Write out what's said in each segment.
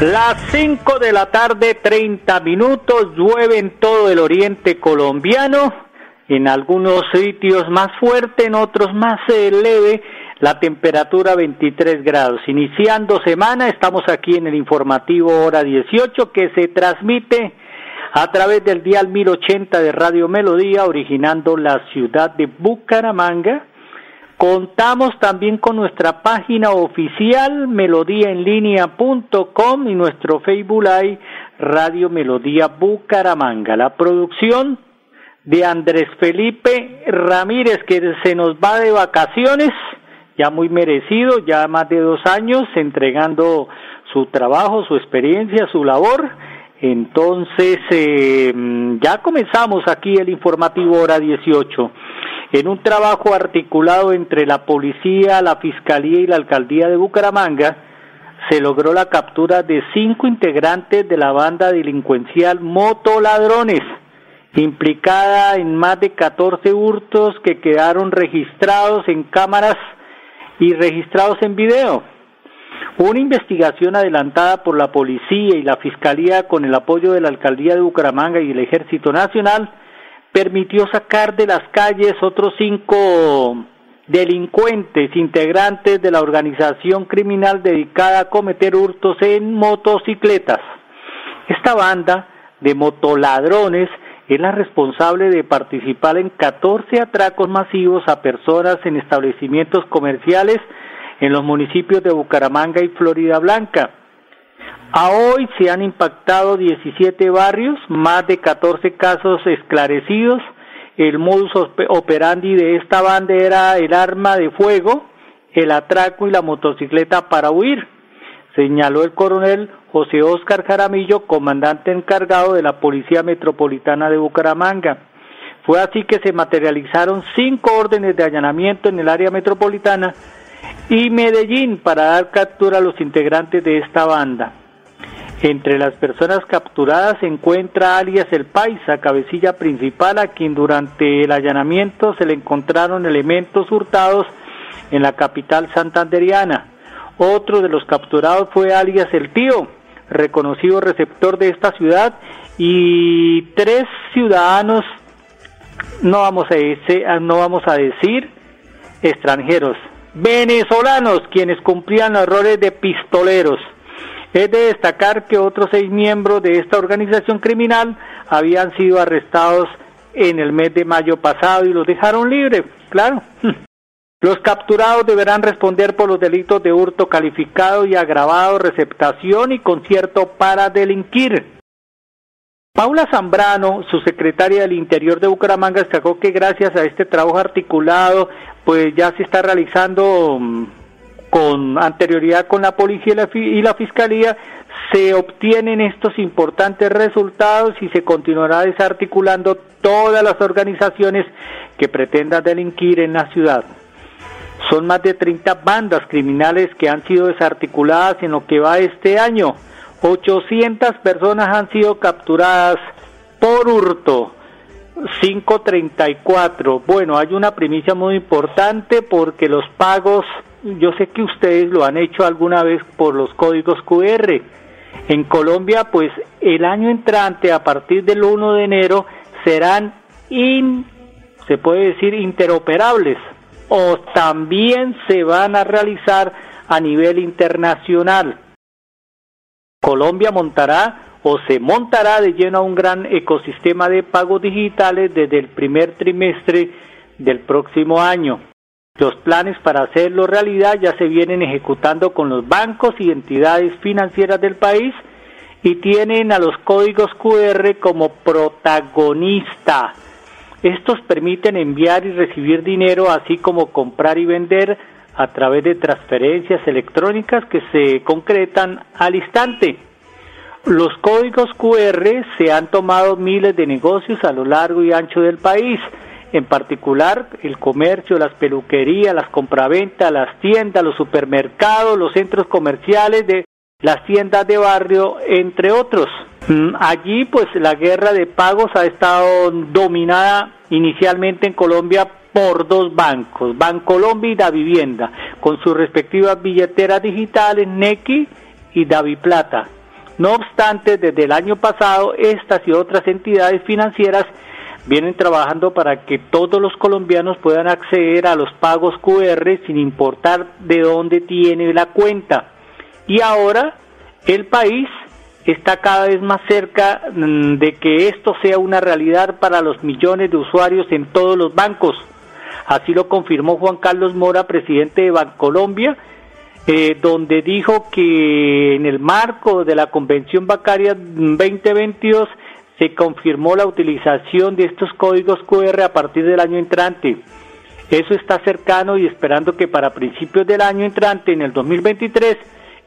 Las 5 de la tarde, 30 minutos, llueve en todo el oriente colombiano, en algunos sitios más fuerte, en otros más eh, leve, la temperatura 23 grados. Iniciando semana, estamos aquí en el informativo hora 18 que se transmite a través del dial 1080 de Radio Melodía, originando la ciudad de Bucaramanga Contamos también con nuestra página oficial melodíaenlínea.com y nuestro Facebook Live Radio Melodía Bucaramanga. La producción de Andrés Felipe Ramírez que se nos va de vacaciones, ya muy merecido, ya más de dos años entregando su trabajo, su experiencia, su labor. Entonces, eh, ya comenzamos aquí el informativo hora 18 en un trabajo articulado entre la policía, la fiscalía y la alcaldía de Bucaramanga, se logró la captura de cinco integrantes de la banda delincuencial Motoladrones, implicada en más de 14 hurtos que quedaron registrados en cámaras y registrados en video. Una investigación adelantada por la policía y la fiscalía con el apoyo de la alcaldía de Bucaramanga y el Ejército Nacional permitió sacar de las calles otros cinco delincuentes integrantes de la organización criminal dedicada a cometer hurtos en motocicletas. Esta banda de motoladrones es la responsable de participar en 14 atracos masivos a personas en establecimientos comerciales en los municipios de Bucaramanga y Florida Blanca. A hoy se han impactado 17 barrios, más de 14 casos esclarecidos. El modus operandi de esta banda era el arma de fuego, el atraco y la motocicleta para huir, señaló el coronel José Óscar Jaramillo, comandante encargado de la Policía Metropolitana de Bucaramanga. Fue así que se materializaron cinco órdenes de allanamiento en el área metropolitana y Medellín para dar captura a los integrantes de esta banda. Entre las personas capturadas se encuentra alias El Paisa, cabecilla principal, a quien durante el allanamiento se le encontraron elementos hurtados en la capital santanderiana. Otro de los capturados fue alias El Tío, reconocido receptor de esta ciudad, y tres ciudadanos, no vamos a decir, no vamos a decir extranjeros, venezolanos, quienes cumplían los errores de pistoleros. Es de destacar que otros seis miembros de esta organización criminal habían sido arrestados en el mes de mayo pasado y los dejaron libres, claro. Los capturados deberán responder por los delitos de hurto calificado y agravado, receptación y concierto para delinquir. Paula Zambrano, su secretaria del Interior de Bucaramanga, destacó que gracias a este trabajo articulado, pues ya se está realizando mm, con anterioridad con la policía y la, fiscalía, se obtienen estos importantes resultados y se continuará desarticulando todas las organizaciones que pretendan delinquir en la ciudad. Son más de 30 bandas criminales que han sido desarticuladas en lo que va este año. 800 personas han sido capturadas por hurto. 534. Bueno, hay una primicia muy importante porque los pagos yo sé que ustedes lo han hecho alguna vez por los códigos QR. En Colombia, pues el año entrante, a partir del 1 de enero, serán, se puede decir, interoperables o también se van a realizar a nivel internacional. Colombia montará o se montará de lleno a un gran ecosistema de pagos digitales desde el primer trimestre del próximo año. Los planes para hacerlo realidad ya se vienen ejecutando con los bancos y entidades financieras del país y tienen a los códigos QR como protagonista. Estos permiten enviar y recibir dinero, así como comprar y vender a través de transferencias electrónicas que se concretan al instante. Los códigos QR se han tomado miles de negocios a lo largo y ancho del país, en particular el comercio, las peluquerías, las compraventas, las tiendas, los supermercados, los centros comerciales, de las tiendas de barrio, entre otros. Mm, allí pues la guerra de pagos ha estado dominada inicialmente en Colombia por dos bancos, Bancolombia y Da Vivienda, con sus respectivas billeteras digitales, Nequi y Plata. No obstante, desde el año pasado, estas y otras entidades financieras vienen trabajando para que todos los colombianos puedan acceder a los pagos QR sin importar de dónde tiene la cuenta. Y ahora el país está cada vez más cerca mm, de que esto sea una realidad para los millones de usuarios en todos los bancos. Así lo confirmó Juan Carlos Mora, presidente de Bancolombia, eh, donde dijo que en el marco de la Convención Bancaria 2022 se confirmó la utilización de estos códigos QR a partir del año entrante. Eso está cercano y esperando que para principios del año entrante, en el 2023,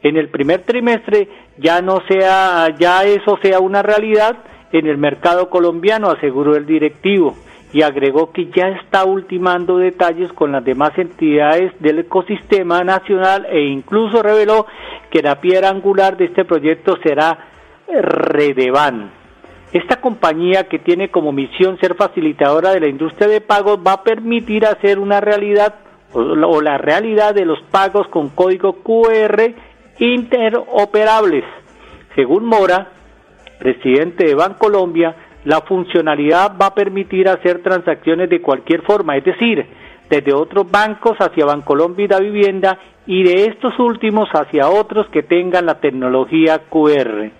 en el primer trimestre, ya no sea, ya eso sea una realidad en el mercado colombiano, aseguró el directivo y agregó que ya está ultimando detalles con las demás entidades del ecosistema nacional e incluso reveló que la piedra angular de este proyecto será Redevan. Esta compañía que tiene como misión ser facilitadora de la industria de pagos va a permitir hacer una realidad o la realidad de los pagos con código QR interoperables. Según Mora, presidente de Bancolombia, la funcionalidad va a permitir hacer transacciones de cualquier forma, es decir, desde otros bancos hacia Bancolombia y la vivienda y de estos últimos hacia otros que tengan la tecnología QR.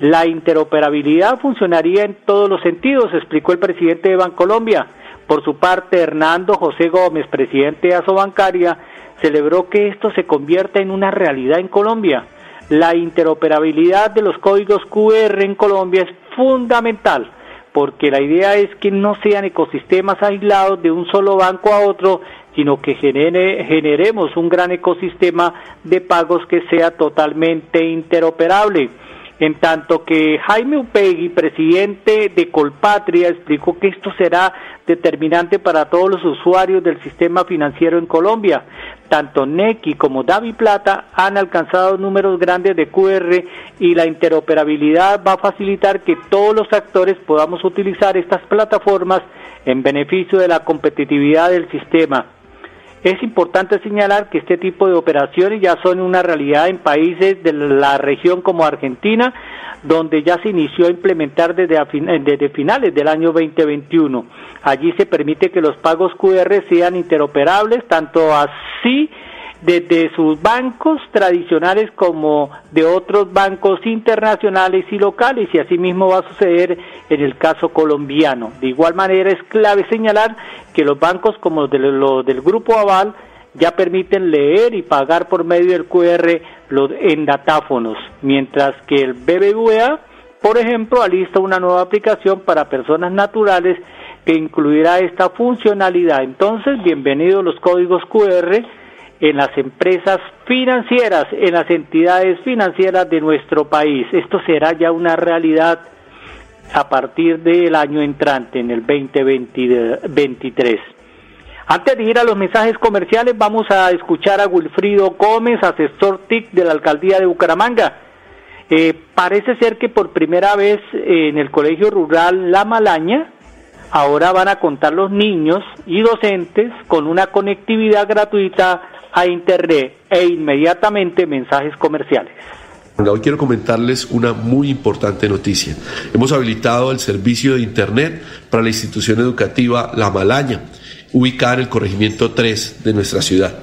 La interoperabilidad funcionaría en todos los sentidos, explicó el presidente de Bancolombia. Por su parte, Hernando José Gómez, presidente de Asobancaria, celebró que esto se convierta en una realidad en Colombia. La interoperabilidad de los códigos QR en Colombia es fundamental porque la idea es que no sean ecosistemas aislados de un solo banco a otro, sino que generemos un gran ecosistema de pagos que sea totalmente interoperable. En tanto que Jaime Upegui, presidente de Colpatria, explicó que esto será determinante para todos los usuarios del sistema financiero en Colombia. Tanto Nequi como Davi Plata han alcanzado números grandes de QR y la interoperabilidad va a facilitar que todos los actores podamos utilizar estas plataformas en beneficio de la competitividad del sistema. Es importante señalar que este tipo de operaciones ya son una realidad en países de la región como Argentina, donde ya se inició a implementar desde, desde finales del año 2021. Allí se permite que los pagos QR sean interoperables, tanto así desde sus bancos tradicionales como de otros bancos internacionales y locales y asimismo va a suceder en el caso colombiano. De igual manera es clave señalar que los bancos como los del Grupo Aval ya permiten leer y pagar por medio del QR los, en datáfonos, mientras que el BBVA, por ejemplo, alista una nueva aplicación para personas naturales que incluirá esta funcionalidad. Entonces, bienvenidos los códigos QR en las empresas financieras, en las entidades financieras de nuestro país. Esto será ya una realidad a partir del año entrante, en el 2023. Antes de ir a los mensajes comerciales, vamos a escuchar a Wilfrido Gómez, asesor TIC de la alcaldía de Bucaramanga. Eh, parece ser que por primera vez en el colegio rural La Malaña, ahora van a contar los niños y docentes con una conectividad gratuita a Internet e inmediatamente mensajes comerciales. Hoy quiero comentarles una muy importante noticia. Hemos habilitado el servicio de Internet para la institución educativa La Malaña, ubicada en el corregimiento 3 de nuestra ciudad.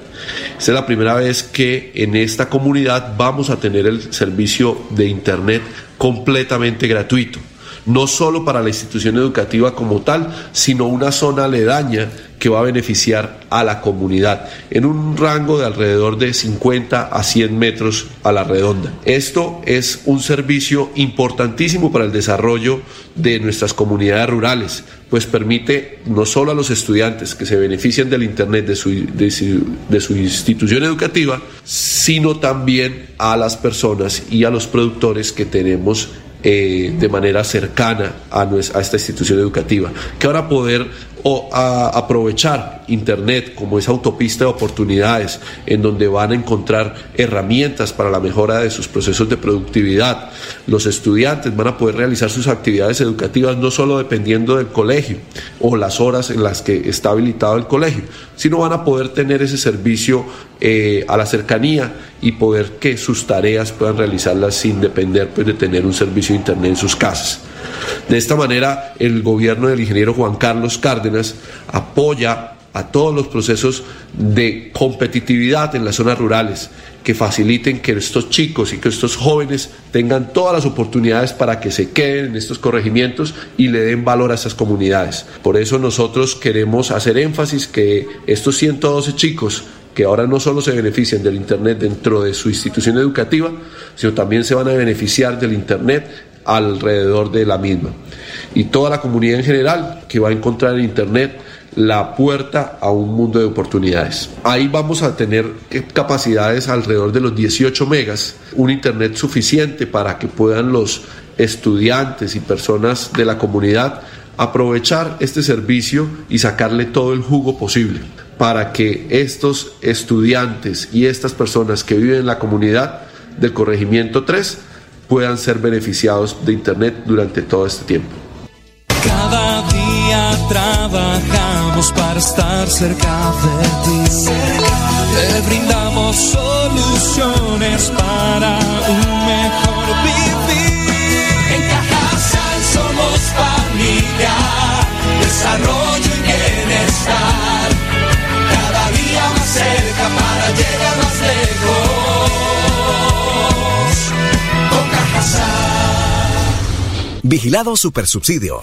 Esta es la primera vez que en esta comunidad vamos a tener el servicio de Internet completamente gratuito. No solo para la institución educativa como tal, sino una zona aledaña que va a beneficiar a la comunidad en un rango de alrededor de 50 a 100 metros a la redonda. Esto es un servicio importantísimo para el desarrollo de nuestras comunidades rurales, pues permite no solo a los estudiantes que se benefician del Internet de su, de su, institución educativa, sino también a las personas y a los productores que tenemos eh, de manera cercana a, a, esta institución educativa, que van a poder o a aprovechar Internet como esa autopista de oportunidades en donde van a encontrar herramientas para la mejora de sus procesos de productividad. Los estudiantes van a poder realizar sus actividades educativas no solo dependiendo del colegio o las horas en las que está habilitado el colegio, sino van a poder tener ese servicio eh, a la cercanía y poder que sus tareas puedan realizarlas sin depender pues, de tener un servicio de Internet en sus casas. De esta manera, el gobierno del ingeniero Juan Carlos Cárdenas apoya a todos los procesos de competitividad en las zonas rurales que faciliten que estos chicos y que estos jóvenes tengan todas las oportunidades para que se queden en estos corregimientos y le den valor a esas comunidades. Por eso nosotros queremos hacer énfasis que estos 112 chicos que ahora no solo se benefician del Internet dentro de su institución educativa, sino también se van a beneficiar del Internet alrededor de la misma. Y toda la comunidad en general que va a encontrar en Internet la puerta a un mundo de oportunidades. Ahí vamos a tener capacidades alrededor de los 18 megas, un Internet suficiente para que puedan los estudiantes y personas de la comunidad aprovechar este servicio y sacarle todo el jugo posible para que estos estudiantes y estas personas que viven en la comunidad del corregimiento 3 puedan ser beneficiados de Internet durante todo este tiempo. Cada día trabajamos para estar cerca de ti. Te brindamos soluciones para un mejor vivir. En Cajasal somos familia, desarrollo Vigilado Supersubsidio.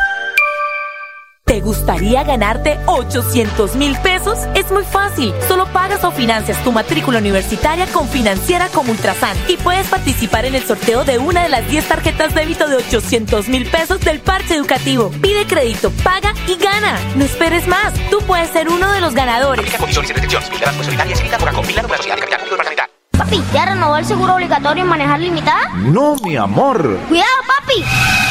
¿Te gustaría ganarte 800 mil pesos? Es muy fácil. Solo pagas o financias tu matrícula universitaria con Financiera como Ultrasan y puedes participar en el sorteo de una de las 10 tarjetas débito de 800 mil pesos del parche educativo. Pide crédito, paga y gana. No esperes más. Tú puedes ser uno de los ganadores. Papi, ¿ya renovó el seguro obligatorio en manejar limitada? No, mi amor. Cuidado, papi.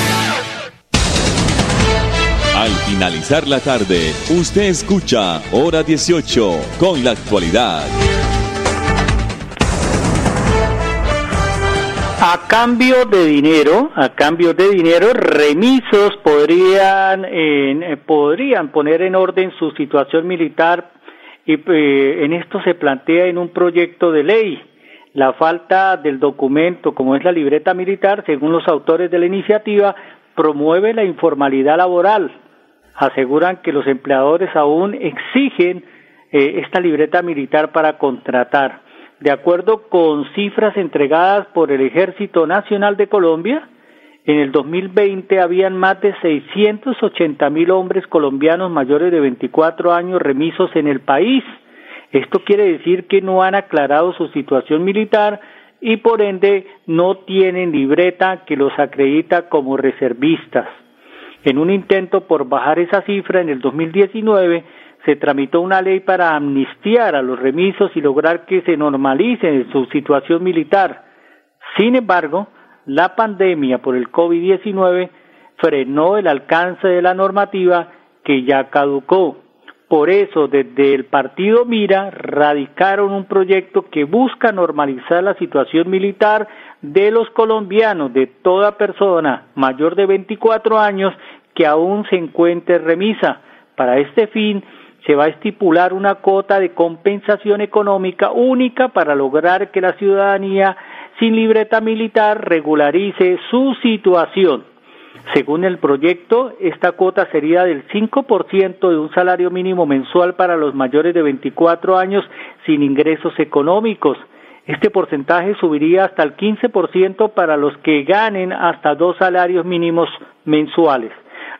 Al finalizar la tarde, usted escucha Hora 18 con la actualidad. A cambio de dinero, a cambio de dinero, remisos podrían, eh, podrían poner en orden su situación militar y eh, en esto se plantea en un proyecto de ley. La falta del documento, como es la libreta militar, según los autores de la iniciativa, promueve la informalidad laboral. Aseguran que los empleadores aún exigen eh, esta libreta militar para contratar. De acuerdo con cifras entregadas por el Ejército Nacional de Colombia, en el 2020 habían más de 680 mil hombres colombianos mayores de 24 años remisos en el país. Esto quiere decir que no han aclarado su situación militar y por ende no tienen libreta que los acredita como reservistas. En un intento por bajar esa cifra en el 2019, se tramitó una ley para amnistiar a los remisos y lograr que se normalice su situación militar. Sin embargo, la pandemia por el COVID-19 frenó el alcance de la normativa que ya caducó. Por eso, desde el partido Mira, radicaron un proyecto que busca normalizar la situación militar de los colombianos, de toda persona mayor de 24 años que aún se encuentre remisa. Para este fin, se va a estipular una cuota de compensación económica única para lograr que la ciudadanía sin libreta militar regularice su situación. Según el proyecto, esta cuota sería del 5% de un salario mínimo mensual para los mayores de 24 años sin ingresos económicos. Este porcentaje subiría hasta el 15% para los que ganen hasta dos salarios mínimos mensuales.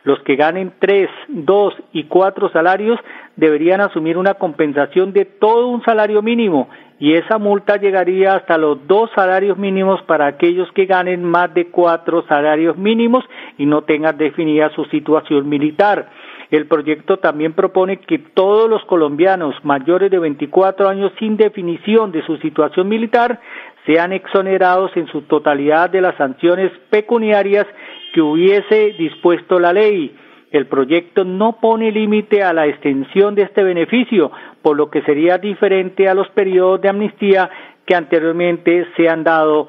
Los que ganen tres, dos y cuatro salarios deberían asumir una compensación de todo un salario mínimo y esa multa llegaría hasta los dos salarios mínimos para aquellos que ganen más de cuatro salarios mínimos y no tengan definida su situación militar. El proyecto también propone que todos los colombianos mayores de 24 años sin definición de su situación militar sean exonerados en su totalidad de las sanciones pecuniarias que hubiese dispuesto la ley. El proyecto no pone límite a la extensión de este beneficio, por lo que sería diferente a los periodos de amnistía que anteriormente se han dado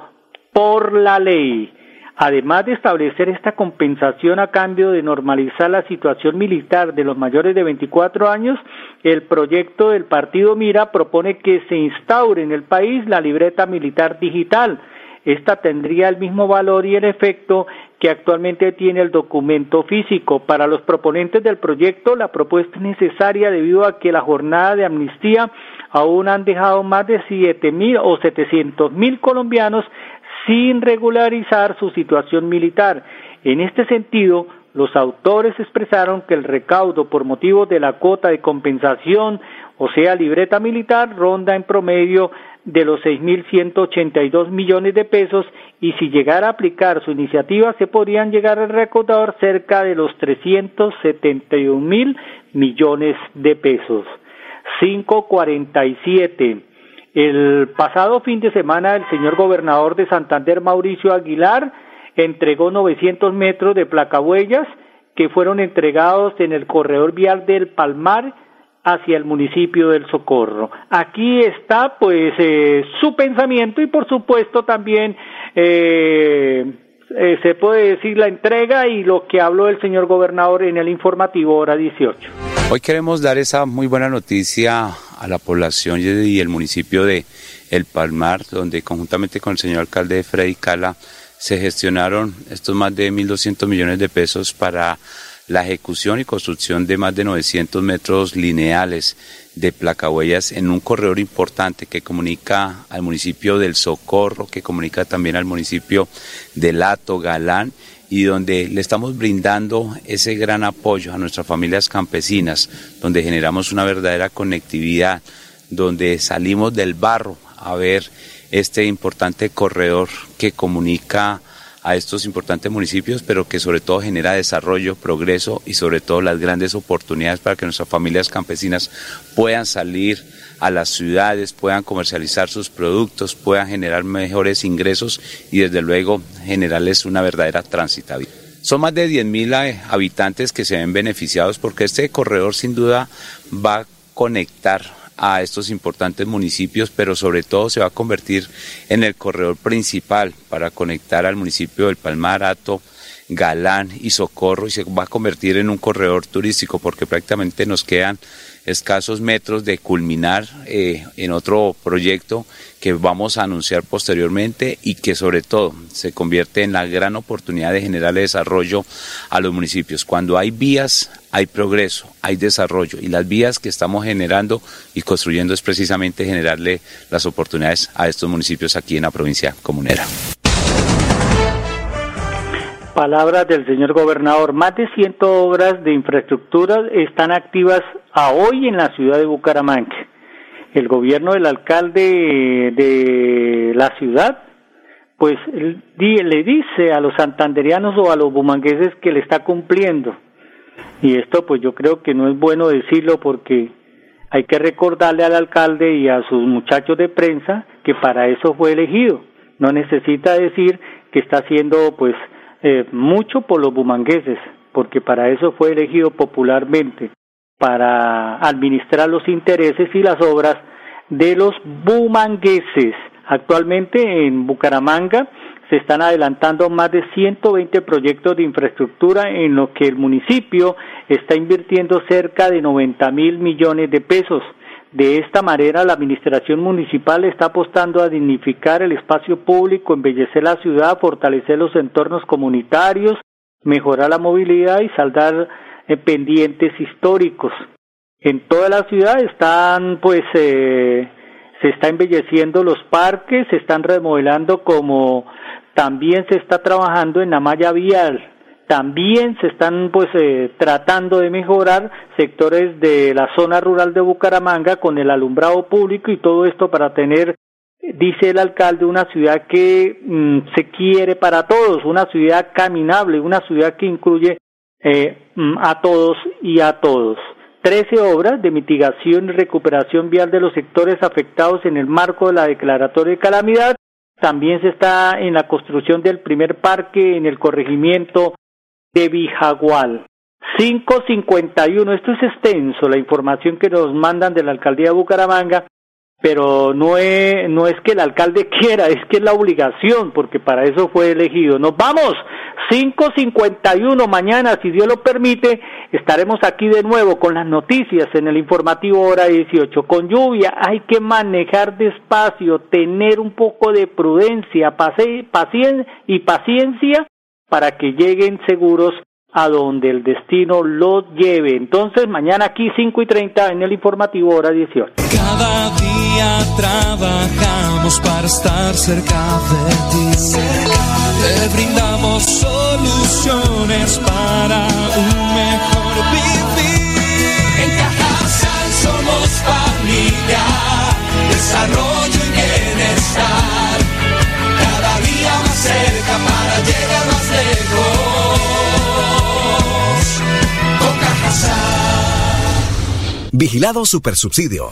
por la ley. Además de establecer esta compensación a cambio de normalizar la situación militar de los mayores de 24 años, el proyecto del partido Mira propone que se instaure en el país la libreta militar digital. Esta tendría el mismo valor y el efecto que actualmente tiene el documento físico. Para los proponentes del proyecto, la propuesta es necesaria debido a que la jornada de amnistía aún han dejado más de siete mil o setecientos mil colombianos sin regularizar su situación militar. En este sentido, los autores expresaron que el recaudo por motivo de la cuota de compensación, o sea, libreta militar, ronda en promedio de los 6.182 millones de pesos y si llegara a aplicar su iniciativa se podrían llegar a recaudar cerca de los 371 mil millones de pesos. 547. El pasado fin de semana el señor gobernador de Santander, Mauricio Aguilar, entregó 900 metros de placahuellas que fueron entregados en el corredor vial del Palmar hacia el municipio del Socorro. Aquí está pues eh, su pensamiento y por supuesto también eh, eh, se puede decir la entrega y lo que habló el señor gobernador en el informativo hora 18. Hoy queremos dar esa muy buena noticia a la población y el municipio de El Palmar, donde conjuntamente con el señor alcalde Freddy Cala se gestionaron estos más de 1.200 millones de pesos para la ejecución y construcción de más de 900 metros lineales de placahuellas en un corredor importante que comunica al municipio del Socorro, que comunica también al municipio de Lato, Galán, y donde le estamos brindando ese gran apoyo a nuestras familias campesinas, donde generamos una verdadera conectividad, donde salimos del barro a ver este importante corredor que comunica a estos importantes municipios, pero que sobre todo genera desarrollo, progreso y sobre todo las grandes oportunidades para que nuestras familias campesinas puedan salir a las ciudades, puedan comercializar sus productos, puedan generar mejores ingresos y desde luego generarles una verdadera transitabilidad. Son más de 10.000 eh, habitantes que se ven beneficiados porque este corredor sin duda va a conectar a estos importantes municipios, pero sobre todo se va a convertir en el corredor principal para conectar al municipio del Palmar, Ato, Galán y Socorro y se va a convertir en un corredor turístico porque prácticamente nos quedan escasos metros de culminar eh, en otro proyecto que vamos a anunciar posteriormente y que sobre todo se convierte en la gran oportunidad de generar desarrollo a los municipios. Cuando hay vías, hay progreso, hay desarrollo y las vías que estamos generando y construyendo es precisamente generarle las oportunidades a estos municipios aquí en la provincia comunera. Palabras del señor gobernador. Más de 100 obras de infraestructura están activas a hoy en la ciudad de Bucaramanga. El gobierno del alcalde de la ciudad, pues le dice a los santanderianos o a los bumangueses que le está cumpliendo. Y esto pues yo creo que no es bueno decirlo porque hay que recordarle al alcalde y a sus muchachos de prensa que para eso fue elegido. No necesita decir que está haciendo pues eh, mucho por los bumangueses, porque para eso fue elegido popularmente, para administrar los intereses y las obras de los bumangueses. Actualmente en Bucaramanga se están adelantando más de 120 proyectos de infraestructura en lo que el municipio está invirtiendo cerca de 90 mil millones de pesos. De esta manera, la administración municipal está apostando a dignificar el espacio público, embellecer la ciudad, fortalecer los entornos comunitarios, mejorar la movilidad y saldar eh, pendientes históricos. En toda la ciudad están, pues, eh, se está embelleciendo los parques, se están remodelando como también se está trabajando en la malla vial también se están pues eh, tratando de mejorar sectores de la zona rural de Bucaramanga con el alumbrado público y todo esto para tener dice el alcalde una ciudad que mm, se quiere para todos una ciudad caminable una ciudad que incluye eh, mm, a todos y a todos Trece obras de mitigación y recuperación vial de los sectores afectados en el marco de la declaratoria de calamidad. También se está en la construcción del primer parque en el corregimiento de Bijagual. 551, esto es extenso, la información que nos mandan de la alcaldía de Bucaramanga, pero no es, no es que el alcalde quiera, es que es la obligación, porque para eso fue elegido. Nos vamos, 551 mañana, si Dios lo permite, estaremos aquí de nuevo con las noticias en el informativo hora 18. Con lluvia hay que manejar despacio, tener un poco de prudencia, paciencia y paciencia para que lleguen seguros a donde el destino los lleve. Entonces, mañana aquí 5 y 30 en el informativo hora 18. Cada día trabajamos para estar cerca de ti. Te brindamos soluciones para un mejor vivir. En Cajasal somos familia, desarrollo y bienestar. Cada día más cerca para llegar más Vigilado Supersubsidio.